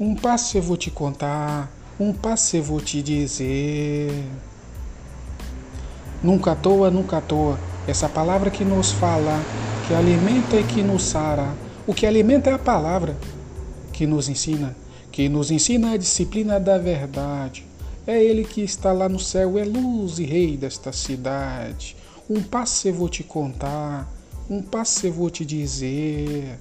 Um passo eu vou te contar, um passo eu vou te dizer. Nunca à toa, nunca à toa, essa palavra que nos fala, que alimenta e que nos sara. O que alimenta é a palavra que nos ensina, que nos ensina a disciplina da verdade. É Ele que está lá no céu, é luz e rei desta cidade. Um passo eu vou te contar, um passo eu vou te dizer.